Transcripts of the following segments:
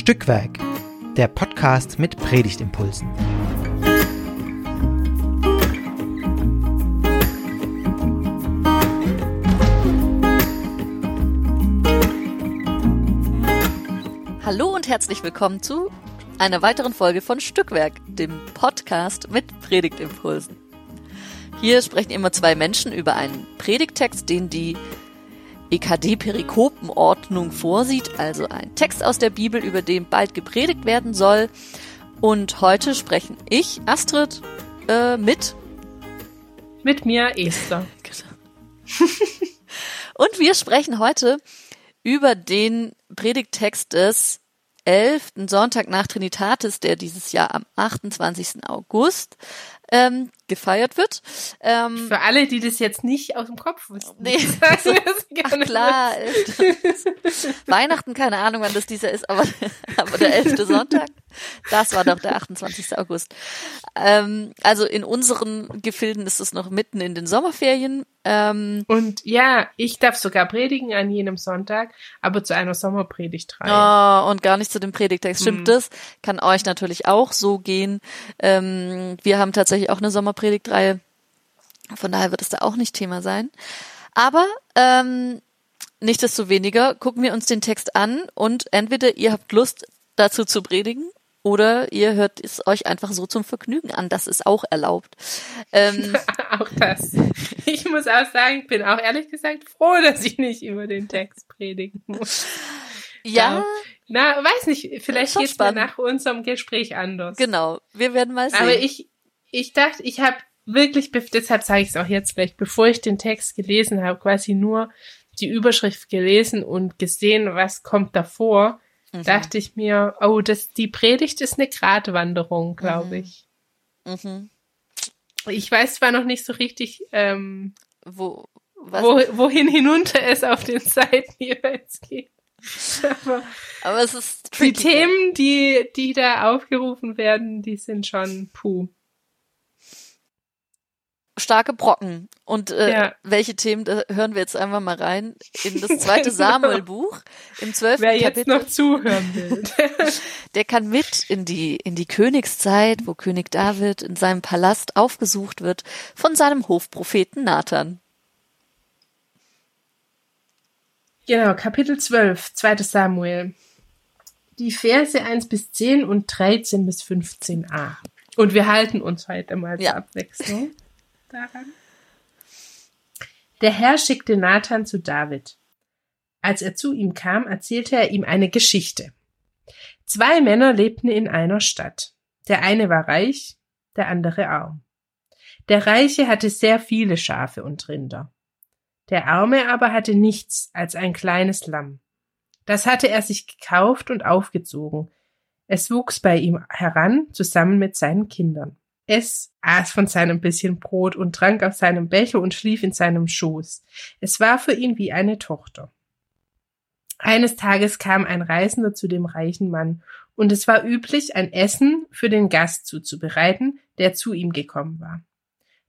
Stückwerk, der Podcast mit Predigtimpulsen. Hallo und herzlich willkommen zu einer weiteren Folge von Stückwerk, dem Podcast mit Predigtimpulsen. Hier sprechen immer zwei Menschen über einen Predigtext, den die EKD-Perikopenordnung vorsieht, also ein Text aus der Bibel, über den bald gepredigt werden soll. Und heute sprechen ich, Astrid, äh, mit. Mit mir, Esther. Genau. Und wir sprechen heute über den Predigtext des elften Sonntag nach Trinitatis, der dieses Jahr am 28. August ähm, gefeiert wird. Ähm, Für alle, die das jetzt nicht aus dem Kopf wissen. Nee, also, ach klar. Weihnachten, keine Ahnung, wann das dieser ist, aber, aber der elfte Sonntag, das war doch der 28. August. Ähm, also in unseren Gefilden ist es noch mitten in den Sommerferien. Ähm, Und ja, ich darf sogar predigen an jenem Sonntag, aber zu einer Sommerpredigt rein. Oh, und gar nicht zu dem Predigtext. Stimmt hm. das? Kann euch natürlich auch so gehen. Ähm, wir haben tatsächlich auch eine Sommerpredigtreihe. Von daher wird es da auch nicht Thema sein. Aber ähm, Nichtsdestoweniger gucken wir uns den Text an und entweder ihr habt Lust dazu zu predigen oder ihr hört es euch einfach so zum Vergnügen an. Das ist auch erlaubt. Ähm, auch das. Ich muss auch sagen, ich bin auch ehrlich gesagt froh, dass ich nicht über den Text predigen muss. Ja. Na, weiß nicht, vielleicht geht's mir nach unserem Gespräch anders. Genau, wir werden mal sehen. Aber ich, ich dachte, ich habe wirklich, deshalb sage ich es auch jetzt vielleicht, bevor ich den Text gelesen habe, quasi nur die Überschrift gelesen und gesehen, was kommt davor, mhm. dachte ich mir, oh, das, die Predigt ist eine Gratwanderung, glaube mhm. ich. Mhm. Ich weiß zwar noch nicht so richtig, ähm, wo, wo, wohin hinunter es auf den Seiten jeweils geht. aber, aber es ist tricky. die Themen, die, die da aufgerufen werden, die sind schon puh starke Brocken. Und äh, ja. welche Themen, da hören wir jetzt einfach mal rein in das zweite genau. Samuel-Buch im zwölften Wer Kapitel. jetzt noch zuhören will. Der kann mit in die, in die Königszeit, wo König David in seinem Palast aufgesucht wird von seinem Hofpropheten Nathan. Genau, Kapitel 12, 2. Samuel. Die Verse 1 bis 10 und 13 bis 15a. Und wir halten uns heute mal zur ja. Abwechslung daran? Der Herr schickte Nathan zu David. Als er zu ihm kam, erzählte er ihm eine Geschichte. Zwei Männer lebten in einer Stadt. Der eine war reich, der andere arm. Der Reiche hatte sehr viele Schafe und Rinder. Der Arme aber hatte nichts als ein kleines Lamm. Das hatte er sich gekauft und aufgezogen. Es wuchs bei ihm heran, zusammen mit seinen Kindern. Es aß von seinem bisschen Brot und trank aus seinem Becher und schlief in seinem Schoß. Es war für ihn wie eine Tochter. Eines Tages kam ein Reisender zu dem reichen Mann, und es war üblich, ein Essen für den Gast zuzubereiten, der zu ihm gekommen war.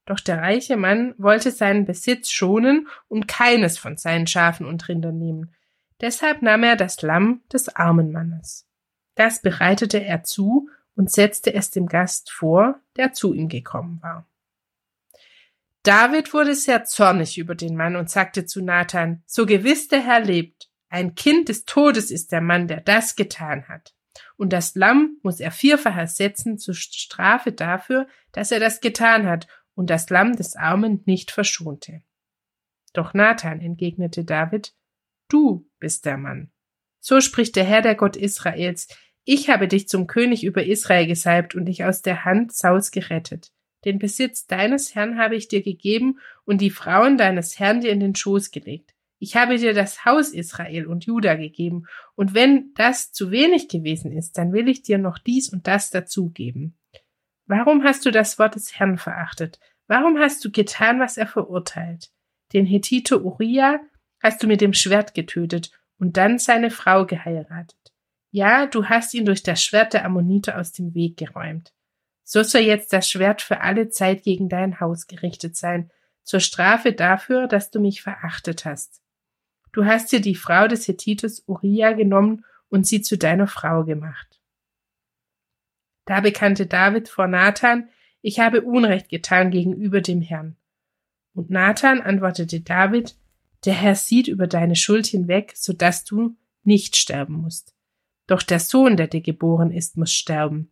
Doch der reiche Mann wollte seinen Besitz schonen und keines von seinen Schafen und Rindern nehmen. Deshalb nahm er das Lamm des armen Mannes. Das bereitete er zu und setzte es dem Gast vor, der zu ihm gekommen war. David wurde sehr zornig über den Mann und sagte zu Nathan, so gewiss der Herr lebt, ein Kind des Todes ist der Mann, der das getan hat. Und das Lamm muss er vierfach ersetzen zur Strafe dafür, dass er das getan hat und das Lamm des Armen nicht verschonte. Doch Nathan entgegnete David, du bist der Mann. So spricht der Herr, der Gott Israels, ich habe dich zum König über Israel gesalbt und dich aus der Hand Sauls gerettet. Den Besitz deines Herrn habe ich dir gegeben und die Frauen deines Herrn dir in den Schoß gelegt. Ich habe dir das Haus Israel und Juda gegeben, und wenn das zu wenig gewesen ist, dann will ich dir noch dies und das dazugeben. Warum hast du das Wort des Herrn verachtet? Warum hast du getan, was er verurteilt? Den Hethiter Uriah hast du mit dem Schwert getötet und dann seine Frau geheiratet. Ja, du hast ihn durch das Schwert der Ammoniter aus dem Weg geräumt. So soll jetzt das Schwert für alle Zeit gegen dein Haus gerichtet sein, zur Strafe dafür, dass du mich verachtet hast. Du hast dir die Frau des Hethites Uriah genommen und sie zu deiner Frau gemacht. Da bekannte David vor Nathan, ich habe Unrecht getan gegenüber dem Herrn. Und Nathan antwortete David, der Herr sieht über deine Schuld hinweg, so dass du nicht sterben musst. Doch der Sohn, der dir geboren ist, muss sterben.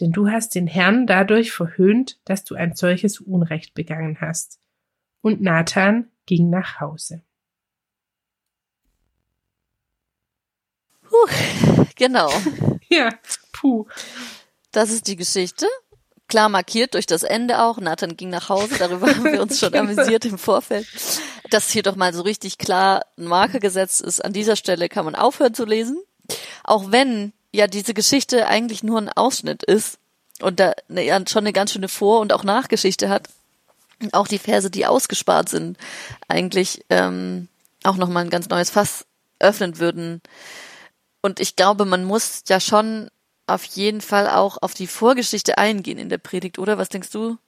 Denn du hast den Herrn dadurch verhöhnt, dass du ein solches Unrecht begangen hast. Und Nathan ging nach Hause. Puh, genau. ja, puh. Das ist die Geschichte. Klar markiert durch das Ende auch. Nathan ging nach Hause, darüber haben wir uns schon amüsiert im Vorfeld. Dass hier doch mal so richtig klar ein Marker gesetzt ist. An dieser Stelle kann man aufhören zu lesen. Auch wenn ja diese Geschichte eigentlich nur ein Ausschnitt ist und da ja, schon eine ganz schöne Vor- und auch Nachgeschichte hat. Auch die Verse, die ausgespart sind, eigentlich ähm, auch nochmal ein ganz neues Fass öffnen würden. Und ich glaube, man muss ja schon auf jeden Fall auch auf die Vorgeschichte eingehen in der Predigt, oder? Was denkst du?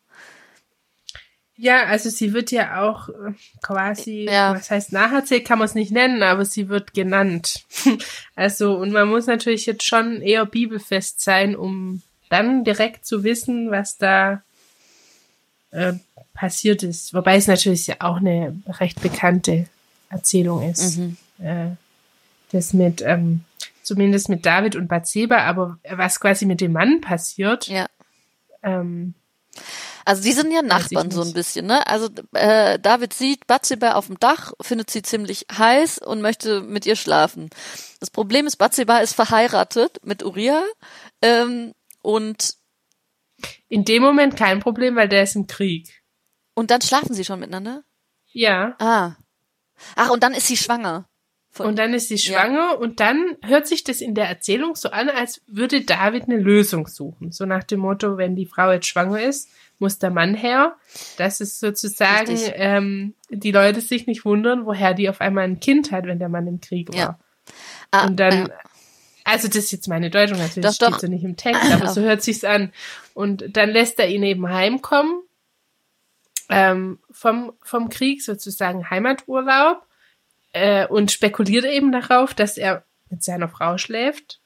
Ja, also sie wird ja auch äh, quasi, ja. was heißt nacherzählt, kann man es nicht nennen, aber sie wird genannt. also, und man muss natürlich jetzt schon eher bibelfest sein, um dann direkt zu wissen, was da äh, passiert ist. Wobei es natürlich ja auch eine recht bekannte Erzählung ist. Mhm. Äh, das mit, ähm, zumindest mit David und Bathseba, aber was quasi mit dem Mann passiert. Ja. Ähm, also die sind ja Nachbarn so ein bisschen, ne? Also äh, David sieht Bathseba auf dem Dach, findet sie ziemlich heiß und möchte mit ihr schlafen. Das Problem ist, Bathseba ist verheiratet mit Uriah ähm, und in dem Moment kein Problem, weil der ist im Krieg. Und dann schlafen sie schon miteinander? Ja. Ah. Ach, und dann ist sie schwanger. Von, und dann ist sie schwanger ja. und dann hört sich das in der Erzählung so an, als würde David eine Lösung suchen. So nach dem Motto, wenn die Frau jetzt schwanger ist, muss der Mann her. Das ist sozusagen, ähm, die Leute sich nicht wundern, woher die auf einmal ein Kind hat, wenn der Mann im Krieg war. Ja. Ah, und dann, ja. also das ist jetzt meine Deutung, natürlich doch, steht doch. so nicht im Text, aber so hört sich's an. Und dann lässt er ihn eben heimkommen ähm, vom, vom Krieg, sozusagen Heimaturlaub äh, und spekuliert eben darauf, dass er mit seiner Frau schläft.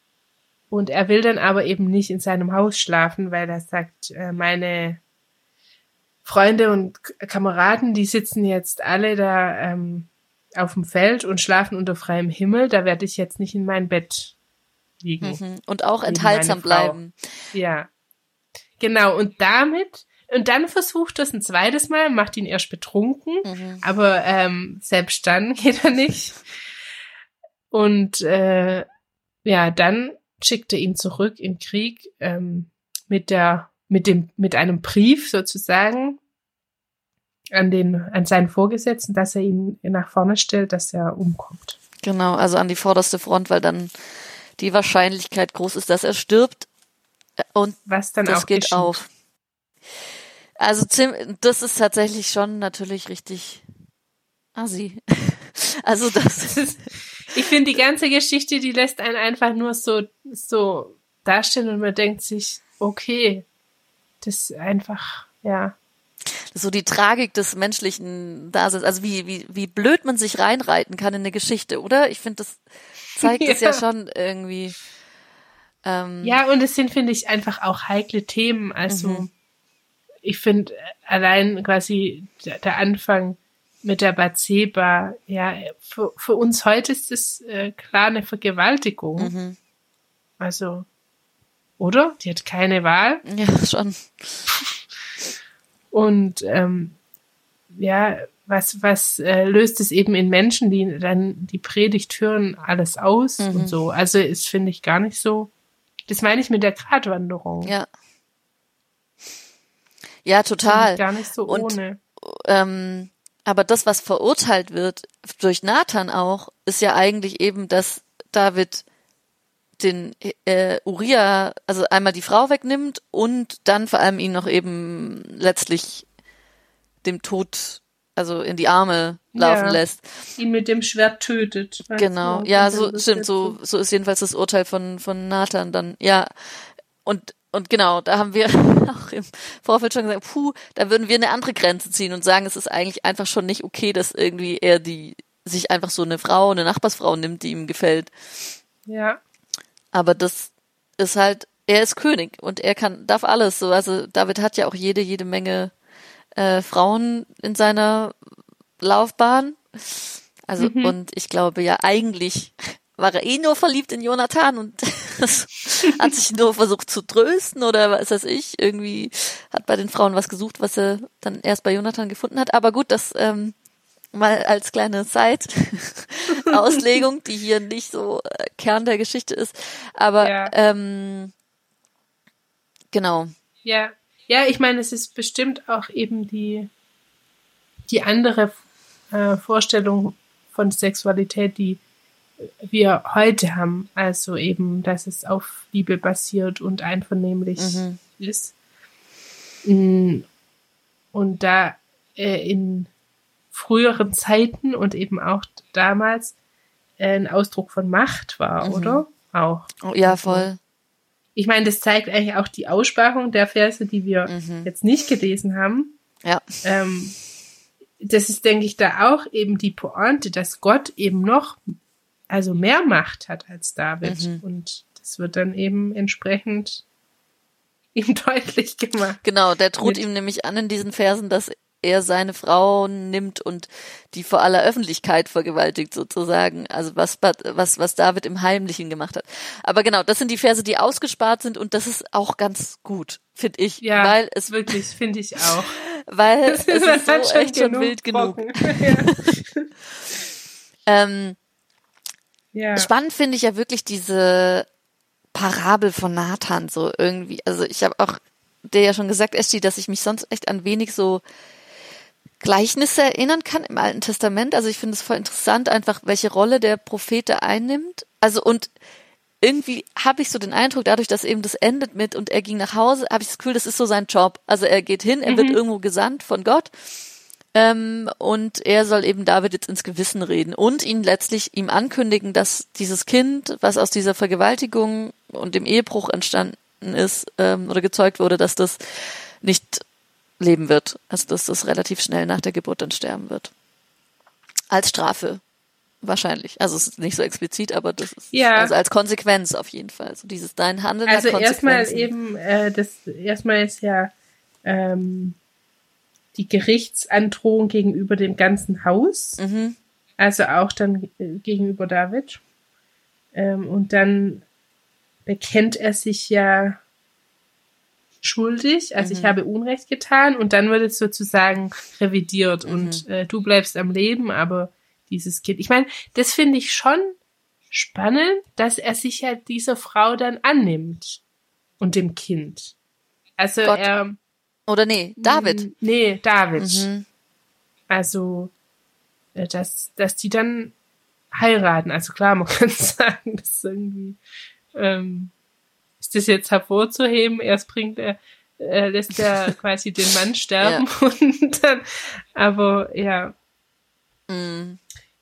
Und er will dann aber eben nicht in seinem Haus schlafen, weil er sagt, äh, meine Freunde und Kameraden, die sitzen jetzt alle da ähm, auf dem Feld und schlafen unter freiem Himmel. Da werde ich jetzt nicht in mein Bett liegen. Mhm. Und auch enthaltsam bleiben. Ja. Genau. Und damit und dann versucht er es ein zweites Mal, macht ihn erst betrunken, mhm. aber ähm, selbst dann geht er nicht. Und äh, ja, dann schickt er ihn zurück in Krieg ähm, mit der mit dem mit einem Brief sozusagen an den an seinen Vorgesetzten, dass er ihn nach vorne stellt, dass er umkommt. Genau, also an die vorderste Front, weil dann die Wahrscheinlichkeit groß ist, dass er stirbt und was dann das auch geht geschieht. auf. Also das ist tatsächlich schon natürlich richtig assi. Also das ist ich finde die ganze Geschichte, die lässt einen einfach nur so so dastehen und man denkt sich, okay, das ist einfach ja so die Tragik des menschlichen Daseins, also wie, wie, wie blöd man sich reinreiten kann in eine Geschichte, oder? Ich finde, das zeigt es ja. ja schon irgendwie. Ähm, ja, und es sind, finde ich, einfach auch heikle Themen. Also, mhm ich finde allein quasi der Anfang mit der Batseba, ja, für, für uns heute ist das äh, klar eine Vergewaltigung. Mhm. Also, oder? Die hat keine Wahl. Ja, schon. Und ähm, ja, was, was äh, löst es eben in Menschen, die dann die Predigt hören, alles aus mhm. und so. Also ist, finde ich, gar nicht so. Das meine ich mit der Gratwanderung. Ja. Ja, total. Gar nicht so und, ohne. Ähm, aber das, was verurteilt wird, durch Nathan auch, ist ja eigentlich eben, dass David den äh, Uriah, also einmal die Frau wegnimmt und dann vor allem ihn noch eben letztlich dem Tod, also in die Arme laufen ja, lässt. Ihn mit dem Schwert tötet. Genau, ja, so stimmt, so so ist jedenfalls das Urteil von von Nathan dann. Ja, und und genau, da haben wir auch im Vorfeld schon gesagt, puh, da würden wir eine andere Grenze ziehen und sagen, es ist eigentlich einfach schon nicht okay, dass irgendwie er die sich einfach so eine Frau, eine Nachbarsfrau nimmt, die ihm gefällt. Ja. Aber das ist halt, er ist König und er kann, darf alles. So, also David hat ja auch jede, jede Menge äh, Frauen in seiner Laufbahn. Also, mhm. und ich glaube ja eigentlich war er eh nur verliebt in Jonathan und hat sich nur versucht zu trösten oder was weiß ich, irgendwie hat bei den Frauen was gesucht, was er dann erst bei Jonathan gefunden hat. Aber gut, das ähm, mal als kleine Side-Auslegung, die hier nicht so äh, Kern der Geschichte ist. Aber ja. ähm, genau. Ja, ja, ich meine, es ist bestimmt auch eben die die andere äh, Vorstellung von Sexualität, die wir heute haben. Also eben, dass es auf Liebe basiert und einvernehmlich mhm. ist. Mm, und da äh, in früheren Zeiten und eben auch damals äh, ein Ausdruck von Macht war, mhm. oder? Auch. Oh, ja, voll. Ich meine, das zeigt eigentlich auch die Aussparung der Verse, die wir mhm. jetzt nicht gelesen haben. Ja. Ähm, das ist, denke ich, da auch eben die Pointe, dass Gott eben noch also mehr Macht hat als David. Mhm. Und das wird dann eben entsprechend ihm deutlich gemacht. Genau, der droht ihm nämlich an in diesen Versen, dass er seine Frau nimmt und die vor aller Öffentlichkeit vergewaltigt sozusagen. Also was, was, was David im Heimlichen gemacht hat. Aber genau, das sind die Verse, die ausgespart sind und das ist auch ganz gut, finde ich. Ja, weil es wirklich, finde ich auch. Weil es ist so echt schon wild genug. ja. ähm, ja. Spannend finde ich ja wirklich diese Parabel von Nathan so irgendwie. Also ich habe auch dir ja schon gesagt, Esti, dass ich mich sonst echt an wenig so Gleichnisse erinnern kann im Alten Testament. Also ich finde es voll interessant, einfach welche Rolle der Prophet da einnimmt. Also und irgendwie habe ich so den Eindruck, dadurch, dass eben das endet mit und er ging nach Hause, habe ich das Gefühl, das ist so sein Job. Also er geht hin, er mhm. wird irgendwo gesandt von Gott ähm, und er soll eben David jetzt ins Gewissen reden und ihn letztlich ihm ankündigen, dass dieses Kind, was aus dieser Vergewaltigung und dem Ehebruch entstanden ist ähm, oder gezeugt wurde, dass das nicht leben wird. Also dass das relativ schnell nach der Geburt dann sterben wird. Als Strafe. Wahrscheinlich. Also es ist nicht so explizit, aber das ist ja. also als Konsequenz auf jeden Fall. So dieses dein Handeln. Also erstmal eben, äh, das erstmal ist ja ähm, die Gerichtsandrohung gegenüber dem ganzen Haus. Mhm. Also auch dann äh, gegenüber David. Ähm, und dann bekennt er sich ja schuldig, also mhm. ich habe Unrecht getan und dann wird es sozusagen revidiert mhm. und äh, du bleibst am Leben, aber dieses Kind. Ich meine, das finde ich schon spannend, dass er sich ja dieser Frau dann annimmt und dem Kind. Also Gott. er oder nee, David. Nee, David. Mhm. Also, äh, dass, dass die dann heiraten. Also klar, man kann sagen, das ist irgendwie, ähm, ist das jetzt hervorzuheben? Erst bringt er, äh, lässt er quasi den Mann sterben ja. und dann, aber ja. Mhm.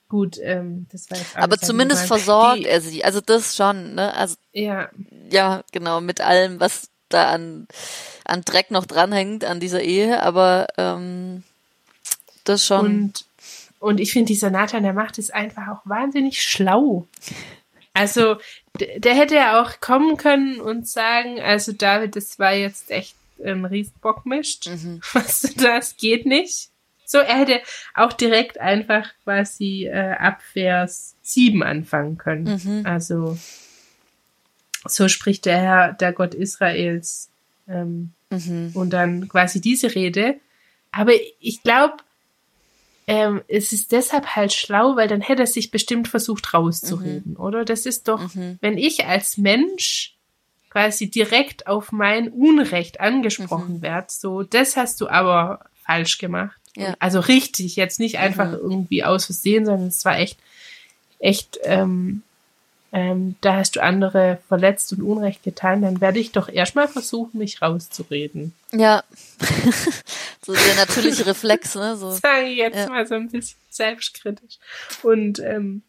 Gut, ähm, das war jetzt Aber zumindest versorgt die, er sie. Also das schon, ne? Also ja, ja, genau mit allem, was da an an Dreck noch dranhängt an dieser Ehe, aber ähm, das schon. Und, und ich finde, dieser Nathan, der macht es einfach auch wahnsinnig schlau. Also, der hätte ja auch kommen können und sagen, also David, das war jetzt echt ein Riesenbockmischt. Mhm. Was das geht nicht. So, er hätte auch direkt einfach quasi äh, ab Vers 7 anfangen können. Mhm. Also, so spricht der Herr, der Gott Israels. Ähm, Mhm. Und dann quasi diese Rede. Aber ich glaube, ähm, es ist deshalb halt schlau, weil dann hätte er sich bestimmt versucht rauszureden, mhm. oder? Das ist doch, mhm. wenn ich als Mensch quasi direkt auf mein Unrecht angesprochen mhm. werde, so, das hast du aber falsch gemacht. Ja. Also richtig, jetzt nicht einfach mhm. irgendwie aus Versehen, sondern es war echt, echt ähm, ähm, da hast du andere verletzt und Unrecht getan, dann werde ich doch erstmal versuchen, mich rauszureden. Ja. so der natürliche Reflex, ne? So. Sage ich jetzt ja. mal so ein bisschen selbstkritisch. Und, ähm,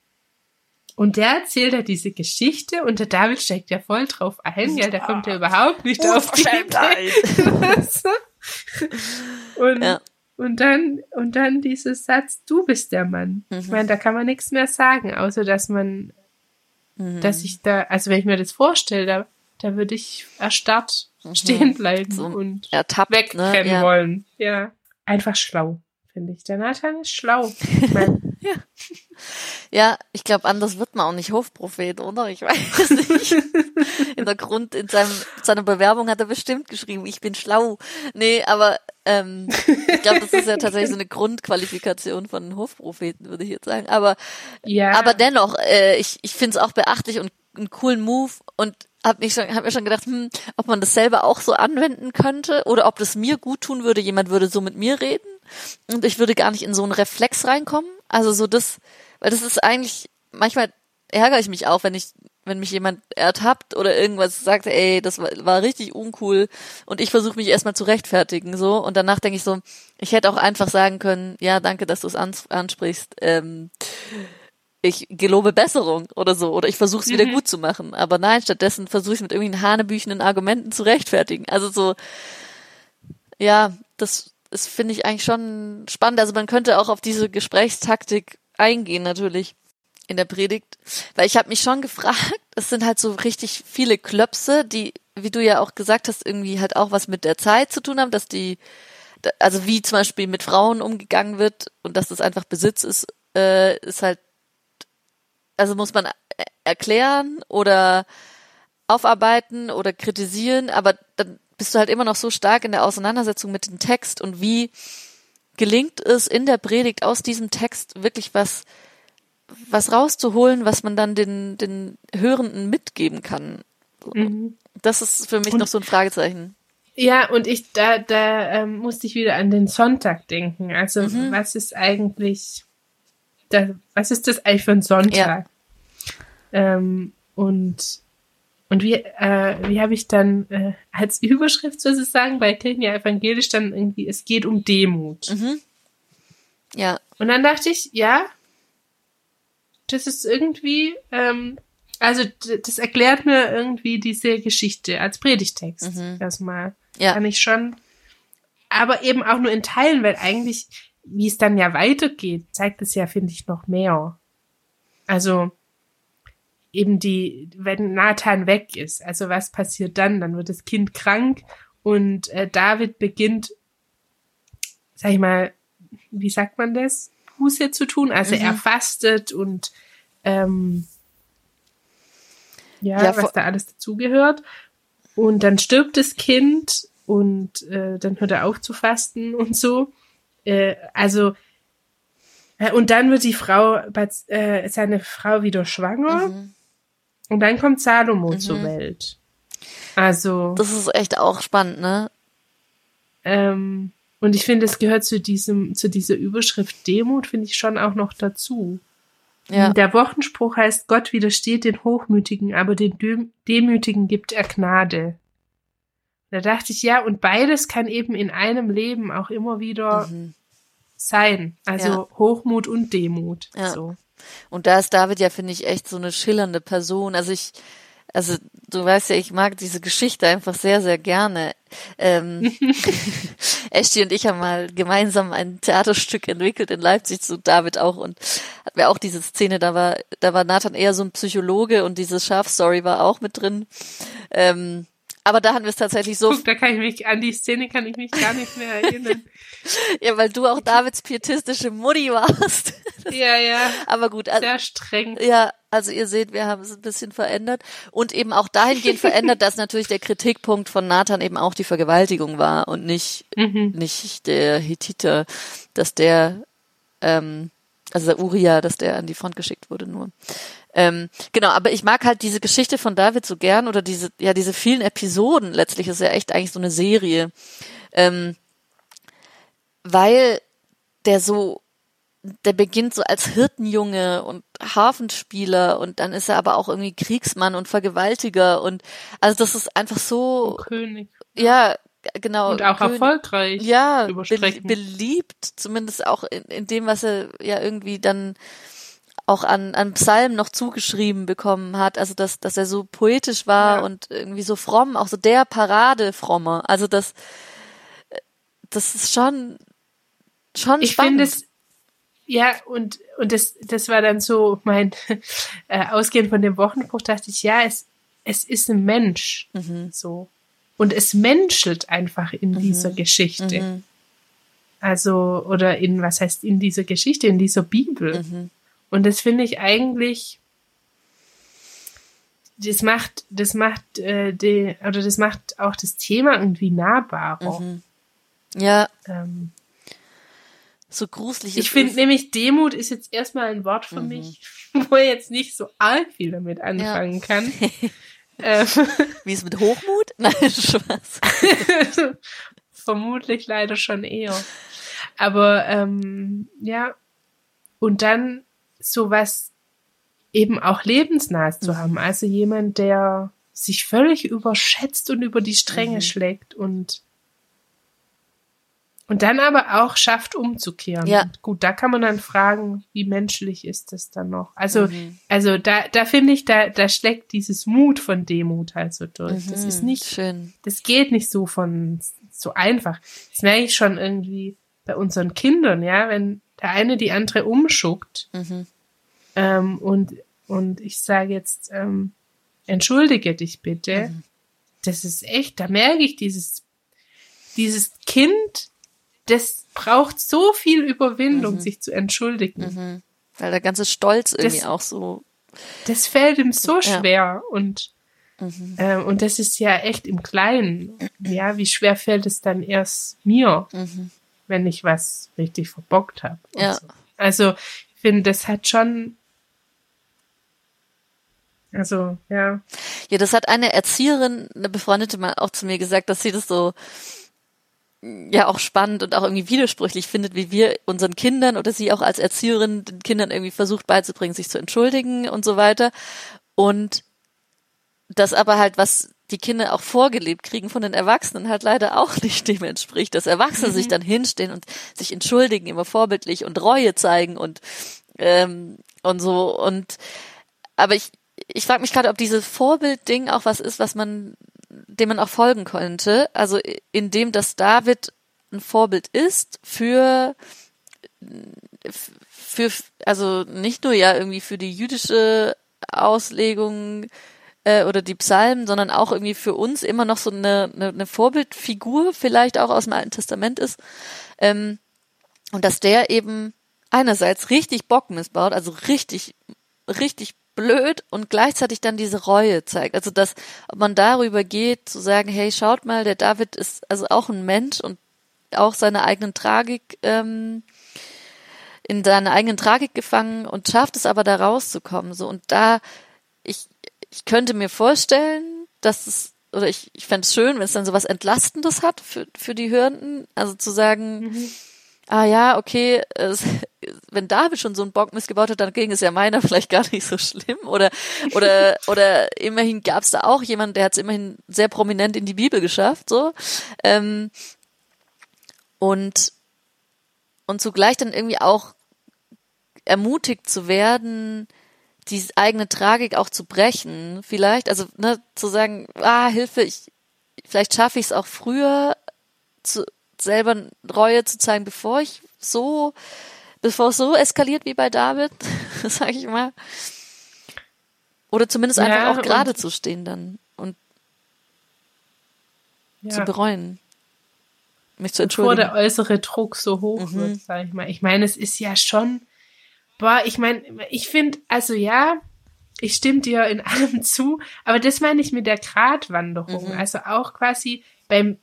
und der erzählt ja diese Geschichte und der David steckt ja voll drauf ein, ja, der kommt ja überhaupt nicht auf die Idee. und, ja. und dann, und dann dieses Satz, du bist der Mann. Mhm. Ich meine, da kann man nichts mehr sagen, außer dass man mhm. dass ich da, also wenn ich mir das vorstelle, da, da würde ich erstarrt mhm. stehen bleiben so und ertappt, wegrennen ne? ja. wollen. Ja, einfach schlau, finde ich. Der Nathan ist schlau. Ich mein, ja. Ich glaube, anders wird man auch nicht Hofprophet, oder? Ich weiß nicht. In der Grund, in seinem, seiner Bewerbung hat er bestimmt geschrieben, ich bin schlau. Nee, aber ähm, ich glaube, das ist ja tatsächlich so eine Grundqualifikation von Hofpropheten, würde ich jetzt sagen. Aber, ja. aber dennoch, äh, ich, ich finde es auch beachtlich und einen coolen Move und habe mich schon, hab mir schon gedacht, hm, ob man das selber auch so anwenden könnte oder ob das mir gut tun würde, jemand würde so mit mir reden und ich würde gar nicht in so einen Reflex reinkommen. Also so das, weil das ist eigentlich, manchmal ärgere ich mich auch, wenn ich, wenn mich jemand ertappt oder irgendwas sagt, ey, das war, war richtig uncool und ich versuche mich erstmal zu rechtfertigen, so, und danach denke ich so, ich hätte auch einfach sagen können, ja, danke, dass du es ansprichst, ähm, ich gelobe Besserung oder so, oder ich versuche es mhm. wieder gut zu machen. Aber nein, stattdessen versuche ich mit irgendwelchen hanebüchenden Argumenten zu rechtfertigen. Also so, ja, das, das finde ich eigentlich schon spannend. Also man könnte auch auf diese Gesprächstaktik eingehen natürlich in der Predigt, weil ich habe mich schon gefragt, es sind halt so richtig viele Klöpse, die, wie du ja auch gesagt hast, irgendwie halt auch was mit der Zeit zu tun haben, dass die, also wie zum Beispiel mit Frauen umgegangen wird und dass das einfach Besitz ist, äh, ist halt, also muss man erklären oder aufarbeiten oder kritisieren, aber dann bist du halt immer noch so stark in der Auseinandersetzung mit dem Text und wie gelingt es in der Predigt aus diesem Text wirklich was, was rauszuholen, was man dann den, den Hörenden mitgeben kann. Mhm. Das ist für mich und, noch so ein Fragezeichen. Ja, und ich, da, da ähm, musste ich wieder an den Sonntag denken. Also, mhm. was ist eigentlich, da, was ist das eigentlich für ein Sonntag? Ja. Ähm, und und wie, äh, wie habe ich dann äh, als Überschrift sozusagen bei Kirchen evangelisch dann irgendwie, es geht um Demut. Mhm. Ja. Und dann dachte ich, ja, das ist irgendwie, ähm, also das erklärt mir irgendwie diese Geschichte als Predigtext mhm. erstmal. Ja. Kann ich schon. Aber eben auch nur in Teilen, weil eigentlich, wie es dann ja weitergeht, zeigt es ja, finde ich, noch mehr. Also, eben die, wenn Nathan weg ist, also was passiert dann? Dann wird das Kind krank und äh, David beginnt, sag ich mal, wie sagt man das? Buße zu tun. Also mhm. er fastet und ähm, ja, ja was da alles dazugehört. Und dann stirbt das Kind und äh, dann hört er auf zu fasten und so. Äh, also äh, und dann wird die Frau, äh, seine Frau wieder schwanger. Mhm. Und dann kommt Salomo mhm. zur Welt. Also. Das ist echt auch spannend, ne? Ähm, und ich finde, es gehört zu diesem, zu dieser Überschrift Demut, finde ich schon auch noch dazu. Ja. Der Wochenspruch heißt, Gott widersteht den Hochmütigen, aber den Demütigen gibt er Gnade. Da dachte ich, ja, und beides kann eben in einem Leben auch immer wieder mhm. sein. Also ja. Hochmut und Demut. Ja. So. Und da ist David ja, finde ich, echt so eine schillernde Person. Also ich, also du weißt ja, ich mag diese Geschichte einfach sehr, sehr gerne. Ähm, Esti und ich haben mal gemeinsam ein Theaterstück entwickelt in Leipzig zu David auch und hatten wir auch diese Szene, da war, da war Nathan eher so ein Psychologe und diese Schafstory war auch mit drin. Ähm, aber da haben wir es tatsächlich so. Guck, da kann ich mich, an die Szene kann ich mich gar nicht mehr erinnern. ja, weil du auch Davids pietistische Mutti warst. ja, ja. Aber gut. Also, Sehr streng. Ja, also ihr seht, wir haben es ein bisschen verändert. Und eben auch dahingehend verändert, dass natürlich der Kritikpunkt von Nathan eben auch die Vergewaltigung war und nicht, mhm. nicht der Hittiter, dass der, ähm, also der Uriah, dass der an die Front geschickt wurde nur. Ähm, genau, aber ich mag halt diese Geschichte von David so gern oder diese, ja, diese vielen Episoden. Letztlich ist ja echt eigentlich so eine Serie. Ähm, weil der so, der beginnt so als Hirtenjunge und Hafenspieler und dann ist er aber auch irgendwie Kriegsmann und Vergewaltiger und also das ist einfach so. Und König. Ja, genau. Und auch König, erfolgreich. Ja, be beliebt, zumindest auch in, in dem, was er ja irgendwie dann auch an, an Psalmen noch zugeschrieben bekommen hat, also dass, dass er so poetisch war ja. und irgendwie so fromm, auch so der Paradefromme. Also das, das ist schon, schon ich spannend. Finde es, ja, und, und das, das war dann so mein, äh, ausgehend von dem Wochenbruch, dachte ich, ja, es, es ist ein Mensch, mhm. so. Und es menschelt einfach in mhm. dieser Geschichte. Mhm. Also, oder in, was heißt in dieser Geschichte, in dieser Bibel. Mhm. Und das finde ich eigentlich, das macht, das macht, äh, die, oder das macht auch das Thema irgendwie nahbarer. Mhm. Ja. Ähm, so gruselig Ich finde nämlich Demut ist jetzt erstmal ein Wort für mhm. mich, wo er jetzt nicht so arg viel damit anfangen ja. kann. ähm. Wie ist mit Hochmut? Nein, Spaß. Vermutlich leider schon eher. Aber ähm, ja, und dann sowas eben auch lebensnah zu mhm. haben. Also jemand, der sich völlig überschätzt und über die Stränge mhm. schlägt und und dann aber auch schafft umzukehren. Ja. Gut, da kann man dann fragen, wie menschlich ist das dann noch? Also, mhm. also da, da finde ich, da, da schlägt dieses Mut von Demut halt so durch. Mhm. Das ist nicht, Schön. das geht nicht so von, so einfach. Das merke ich schon irgendwie bei unseren Kindern, ja, wenn der eine die andere umschuckt, mhm. ähm, und, und ich sage jetzt, ähm, entschuldige dich bitte. Mhm. Das ist echt, da merke ich dieses, dieses Kind, das braucht so viel Überwindung, mhm. sich zu entschuldigen. Mhm. Weil der ganze Stolz irgendwie das, auch so. Das fällt ihm so schwer ja. und mhm. äh, und das ist ja echt im Kleinen. Ja, wie schwer fällt es dann erst mir, mhm. Wenn ich was richtig verbockt habe. Ja. So. Also ich finde, das hat schon also, ja. Ja, das hat eine Erzieherin, eine befreundete mal auch zu mir gesagt, dass sie das so ja auch spannend und auch irgendwie widersprüchlich findet, wie wir unseren Kindern oder sie auch als Erzieherin den Kindern irgendwie versucht beizubringen, sich zu entschuldigen und so weiter. Und das aber halt, was die Kinder auch vorgelebt kriegen von den Erwachsenen, halt leider auch nicht dem entspricht, dass Erwachsene mhm. sich dann hinstehen und sich entschuldigen, immer vorbildlich und Reue zeigen und ähm, und so und aber ich ich frage mich gerade, ob dieses Vorbildding auch was ist, was man dem man auch folgen könnte. Also in dem, dass David ein Vorbild ist für für also nicht nur ja irgendwie für die jüdische Auslegung äh, oder die Psalmen, sondern auch irgendwie für uns immer noch so eine, eine, eine Vorbildfigur vielleicht auch aus dem Alten Testament ist ähm, und dass der eben einerseits richtig Bock missbaut, also richtig richtig blöd und gleichzeitig dann diese Reue zeigt. Also dass man darüber geht, zu sagen, hey, schaut mal, der David ist also auch ein Mensch und auch seine eigenen Tragik ähm, in seine eigenen Tragik gefangen und schafft es aber da rauszukommen. So und da ich ich könnte mir vorstellen, dass es oder ich, ich fände es schön, wenn es dann so was Entlastendes hat für, für die Hörenden. Also zu sagen, mhm ah ja, okay, es, wenn David schon so einen Bock missgebaut hat, dann ging es ja meiner vielleicht gar nicht so schlimm. Oder oder oder immerhin gab es da auch jemanden, der hat es immerhin sehr prominent in die Bibel geschafft, so. Ähm, und und zugleich dann irgendwie auch ermutigt zu werden, die eigene Tragik auch zu brechen, vielleicht, also ne, zu sagen, ah, Hilfe, ich vielleicht schaffe ich es auch früher zu, selber Reue zu zeigen, bevor ich so, bevor es so eskaliert wie bei David, sag ich mal. Oder zumindest einfach ja, auch gerade zu stehen dann und ja. zu bereuen. Mich zu entschuldigen. Bevor der äußere Druck so hoch mhm. wird, sag ich mal. Ich meine, es ist ja schon, boah, ich meine, ich finde, also ja, ich stimme dir in allem zu, aber das meine ich mit der Gratwanderung. Mhm. Also auch quasi beim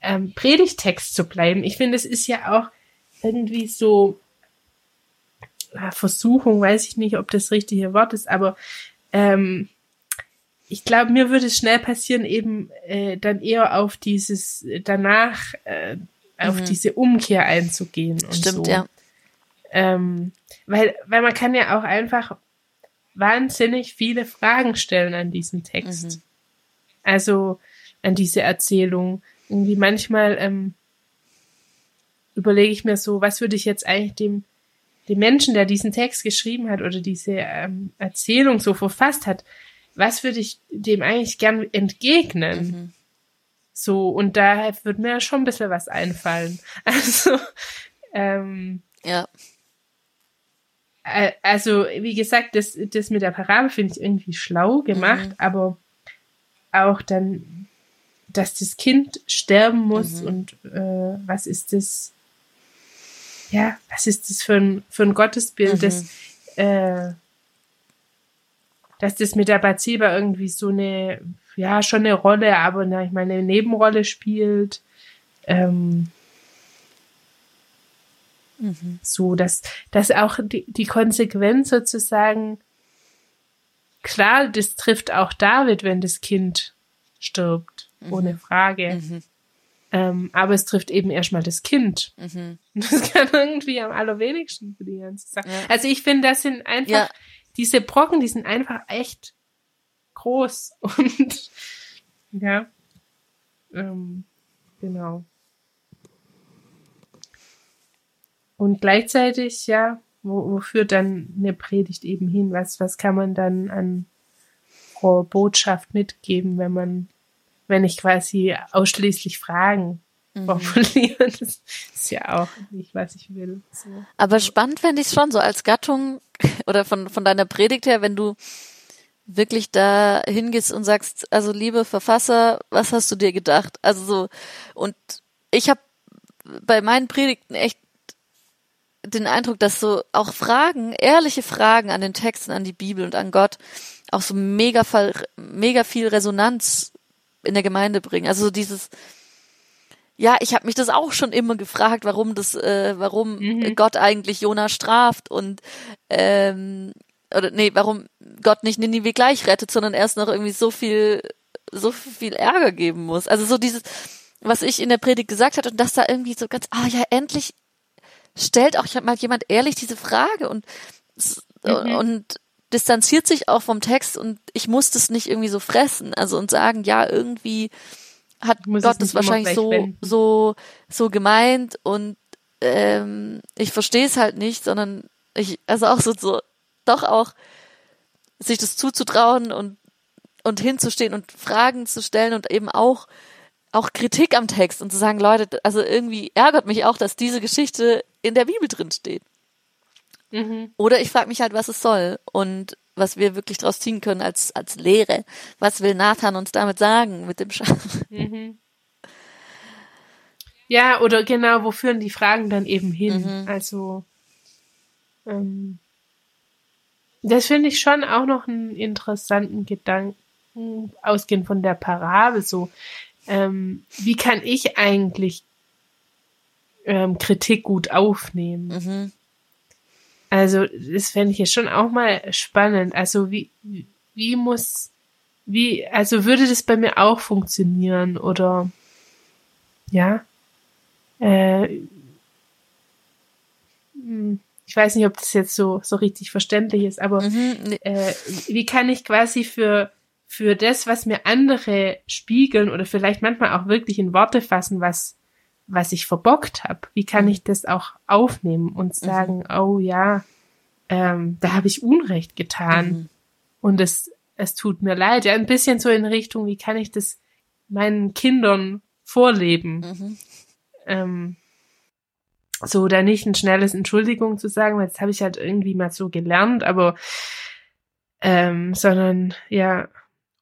ähm, Predigtext zu bleiben. Ich finde, es ist ja auch irgendwie so äh, Versuchung, weiß ich nicht, ob das richtige Wort ist, aber ähm, ich glaube, mir würde es schnell passieren, eben äh, dann eher auf dieses äh, danach äh, auf mhm. diese Umkehr einzugehen und Stimmt, so. ja. Ähm, weil, weil man kann ja auch einfach wahnsinnig viele Fragen stellen an diesen Text. Mhm. Also an diese Erzählung irgendwie manchmal ähm, überlege ich mir so, was würde ich jetzt eigentlich dem, dem Menschen, der diesen Text geschrieben hat oder diese ähm, Erzählung so verfasst hat, was würde ich dem eigentlich gern entgegnen? Mhm. So, und da würde mir schon ein bisschen was einfallen. Also, ähm, ja. Also wie gesagt, das, das mit der Parabel finde ich irgendwie schlau gemacht, mhm. aber auch dann, dass das Kind sterben muss mhm. und äh, was ist das? Ja, was ist das für ein, für ein Gottesbild, mhm. das, äh, dass das mit der Bathseba irgendwie so eine, ja, schon eine Rolle, aber na, ich meine, eine Nebenrolle spielt. Ähm, mhm. So, dass, dass auch die, die Konsequenz sozusagen, klar, das trifft auch David, wenn das Kind stirbt, mhm. ohne Frage. Mhm. Ähm, aber es trifft eben erstmal das Kind. Mhm. Das kann irgendwie am allerwenigsten für die ganze Sache. Ja. Also ich finde, das sind einfach ja. diese Brocken, die sind einfach echt groß und ja, ähm, genau. Und gleichzeitig, ja, wo, wo führt dann eine Predigt eben hin? Was, was kann man dann an Botschaft mitgeben, wenn man, wenn ich quasi ausschließlich Fragen mhm. formuliere? Das ist ja auch nicht, was ich will. So. Aber spannend fände ich es schon so als Gattung oder von, von deiner Predigt her, wenn du wirklich da hingehst und sagst, also liebe Verfasser, was hast du dir gedacht? Also so, und ich habe bei meinen Predigten echt den Eindruck, dass so auch Fragen, ehrliche Fragen an den Texten, an die Bibel und an Gott auch so mega, mega viel Resonanz in der Gemeinde bringen. Also so dieses, ja, ich habe mich das auch schon immer gefragt, warum das, äh, warum mhm. Gott eigentlich Jona straft und ähm, oder nee, warum Gott nicht Ninive gleich rettet, sondern erst noch irgendwie so viel, so viel Ärger geben muss. Also so dieses, was ich in der Predigt gesagt hat und dass da irgendwie so ganz, ah ja, endlich stellt auch mal jemand ehrlich diese Frage und mhm. und distanziert sich auch vom Text und ich muss das nicht irgendwie so fressen, also und sagen, ja, irgendwie hat Gott das wahrscheinlich so so so gemeint und ähm, ich verstehe es halt nicht, sondern ich also auch so so doch auch sich das zuzutrauen und und hinzustehen und Fragen zu stellen und eben auch auch Kritik am Text und zu sagen, Leute, also irgendwie ärgert mich auch, dass diese Geschichte in der Bibel drin steht. Mhm. Oder ich frage mich halt, was es soll und was wir wirklich daraus ziehen können als, als Lehre. Was will Nathan uns damit sagen mit dem Schaf? Mhm. Ja, oder genau, wo führen die Fragen dann eben hin? Mhm. Also, ähm, das finde ich schon auch noch einen interessanten Gedanken, ausgehend von der Parabel so. Ähm, wie kann ich eigentlich ähm, Kritik gut aufnehmen? Mhm. Also, das fände ich jetzt schon auch mal spannend. Also, wie, wie muss, wie, also würde das bei mir auch funktionieren oder, ja, äh, hm, ich weiß nicht, ob das jetzt so, so richtig verständlich ist, aber mhm. äh, wie kann ich quasi für, für das, was mir andere spiegeln oder vielleicht manchmal auch wirklich in Worte fassen, was, was ich verbockt habe. Wie kann mhm. ich das auch aufnehmen und mhm. sagen, mhm. oh ja, ähm, da habe ich Unrecht getan mhm. und es, es tut mir leid. Ja, ein bisschen so in Richtung, wie kann ich das meinen Kindern vorleben? Mhm. Ähm, so da nicht ein schnelles Entschuldigung zu sagen, weil das habe ich halt irgendwie mal so gelernt, aber ähm, sondern ja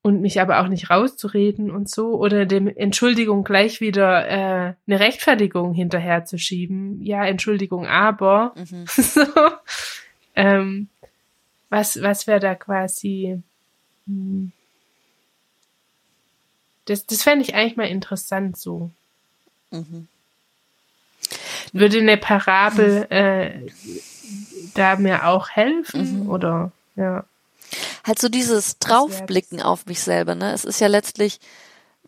und mich aber auch nicht rauszureden und so oder dem Entschuldigung gleich wieder äh, eine Rechtfertigung hinterherzuschieben. Ja, Entschuldigung, aber mhm. so, ähm, was was wäre da quasi hm, das das fände ich eigentlich mal interessant so. Mhm. Würde eine Parabel mhm. äh, da mir auch helfen mhm. oder ja halt so dieses Draufblicken auf mich selber, ne? Es ist ja letztlich,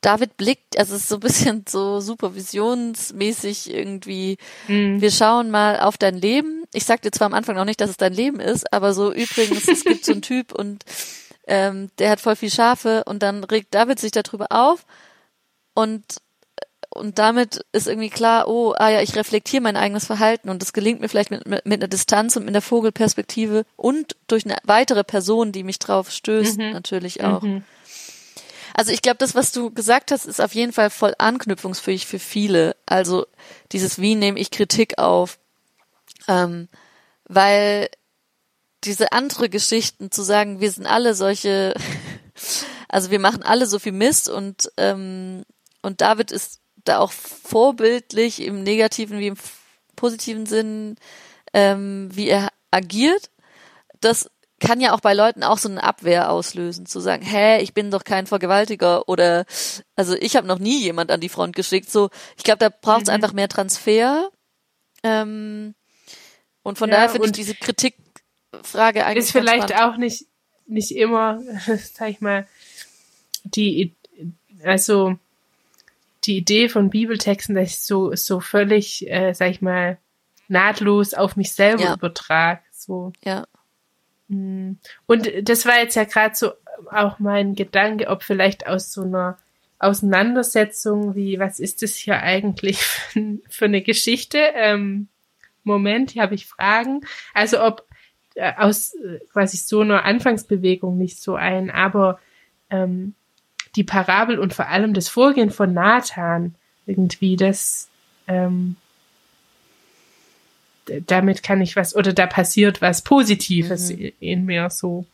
David blickt, also es ist so ein bisschen so supervisionsmäßig irgendwie, mhm. wir schauen mal auf dein Leben. Ich sag dir zwar am Anfang noch nicht, dass es dein Leben ist, aber so übrigens, es gibt so einen Typ und ähm, der hat voll viel Schafe und dann regt David sich darüber auf und und damit ist irgendwie klar, oh, ah ja, ich reflektiere mein eigenes Verhalten und das gelingt mir vielleicht mit, mit, mit einer Distanz und mit der Vogelperspektive und durch eine weitere Person, die mich drauf stößt, mhm. natürlich auch. Mhm. Also ich glaube, das, was du gesagt hast, ist auf jeden Fall voll anknüpfungsfähig für viele. Also dieses, wie nehme ich Kritik auf? Ähm, weil diese andere Geschichten zu sagen, wir sind alle solche, also wir machen alle so viel Mist und ähm, und David ist da auch vorbildlich im negativen wie im positiven Sinn, ähm, wie er agiert. Das kann ja auch bei Leuten auch so eine Abwehr auslösen, zu sagen, hä, ich bin doch kein Vergewaltiger oder also ich habe noch nie jemand an die Front geschickt. So, ich glaube, da braucht es mhm. einfach mehr Transfer. Ähm, und von ja, daher finde ich diese Kritikfrage eigentlich. Ist vielleicht spannend. auch nicht, nicht immer, sag ich mal, die, also die Idee von Bibeltexten, dass ich so, so völlig, äh, sag ich mal, nahtlos auf mich selber ja. übertrage. So. Ja. Mm. Und das war jetzt ja gerade so auch mein Gedanke, ob vielleicht aus so einer Auseinandersetzung wie, was ist das hier eigentlich für, für eine Geschichte? Ähm, Moment, hier habe ich Fragen. Also ob äh, aus äh, quasi so einer Anfangsbewegung nicht so ein, aber ähm, die Parabel und vor allem das Vorgehen von Nathan irgendwie, das ähm, damit kann ich was, oder da passiert was Positives mhm. in mir so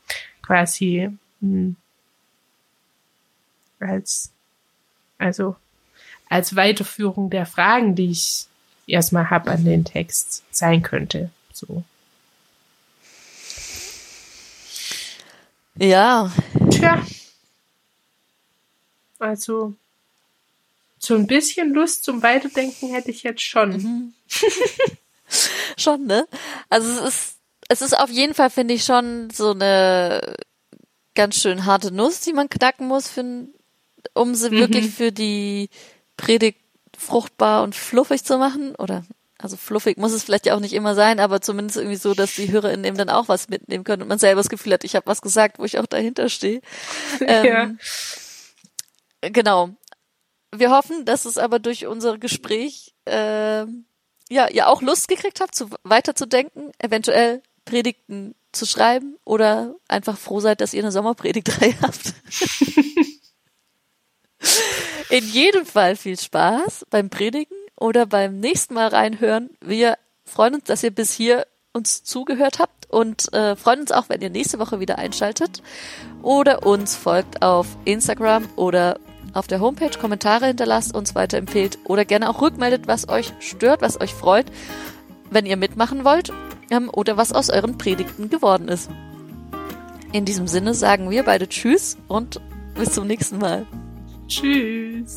quasi mh, hm, als, also als Weiterführung der Fragen, die ich erstmal habe an den Text sein könnte. So. Ja. Tja. Also so ein bisschen Lust zum Weiterdenken hätte ich jetzt schon. Mhm. schon, ne? Also es ist, es ist auf jeden Fall, finde ich, schon so eine ganz schön harte Nuss, die man knacken muss, für, um sie mhm. wirklich für die Predigt fruchtbar und fluffig zu machen. Oder also fluffig muss es vielleicht ja auch nicht immer sein, aber zumindest irgendwie so, dass die HörerInnen eben dann auch was mitnehmen können und man selber das Gefühl hat, ich habe was gesagt, wo ich auch dahinter stehe. Ähm, ja. Genau. Wir hoffen, dass es aber durch unser Gespräch äh, ja, ihr auch Lust gekriegt habt, zu, weiterzudenken, eventuell Predigten zu schreiben oder einfach froh seid, dass ihr eine Sommerpredigtreihe habt. In jedem Fall viel Spaß beim Predigen oder beim nächsten Mal reinhören. Wir freuen uns, dass ihr bis hier uns zugehört und äh, freuen uns auch, wenn ihr nächste Woche wieder einschaltet oder uns folgt auf Instagram oder auf der Homepage Kommentare hinterlasst, uns weiterempfehlt oder gerne auch rückmeldet, was euch stört, was euch freut, wenn ihr mitmachen wollt ähm, oder was aus euren Predigten geworden ist. In diesem Sinne sagen wir beide Tschüss und bis zum nächsten Mal. Tschüss.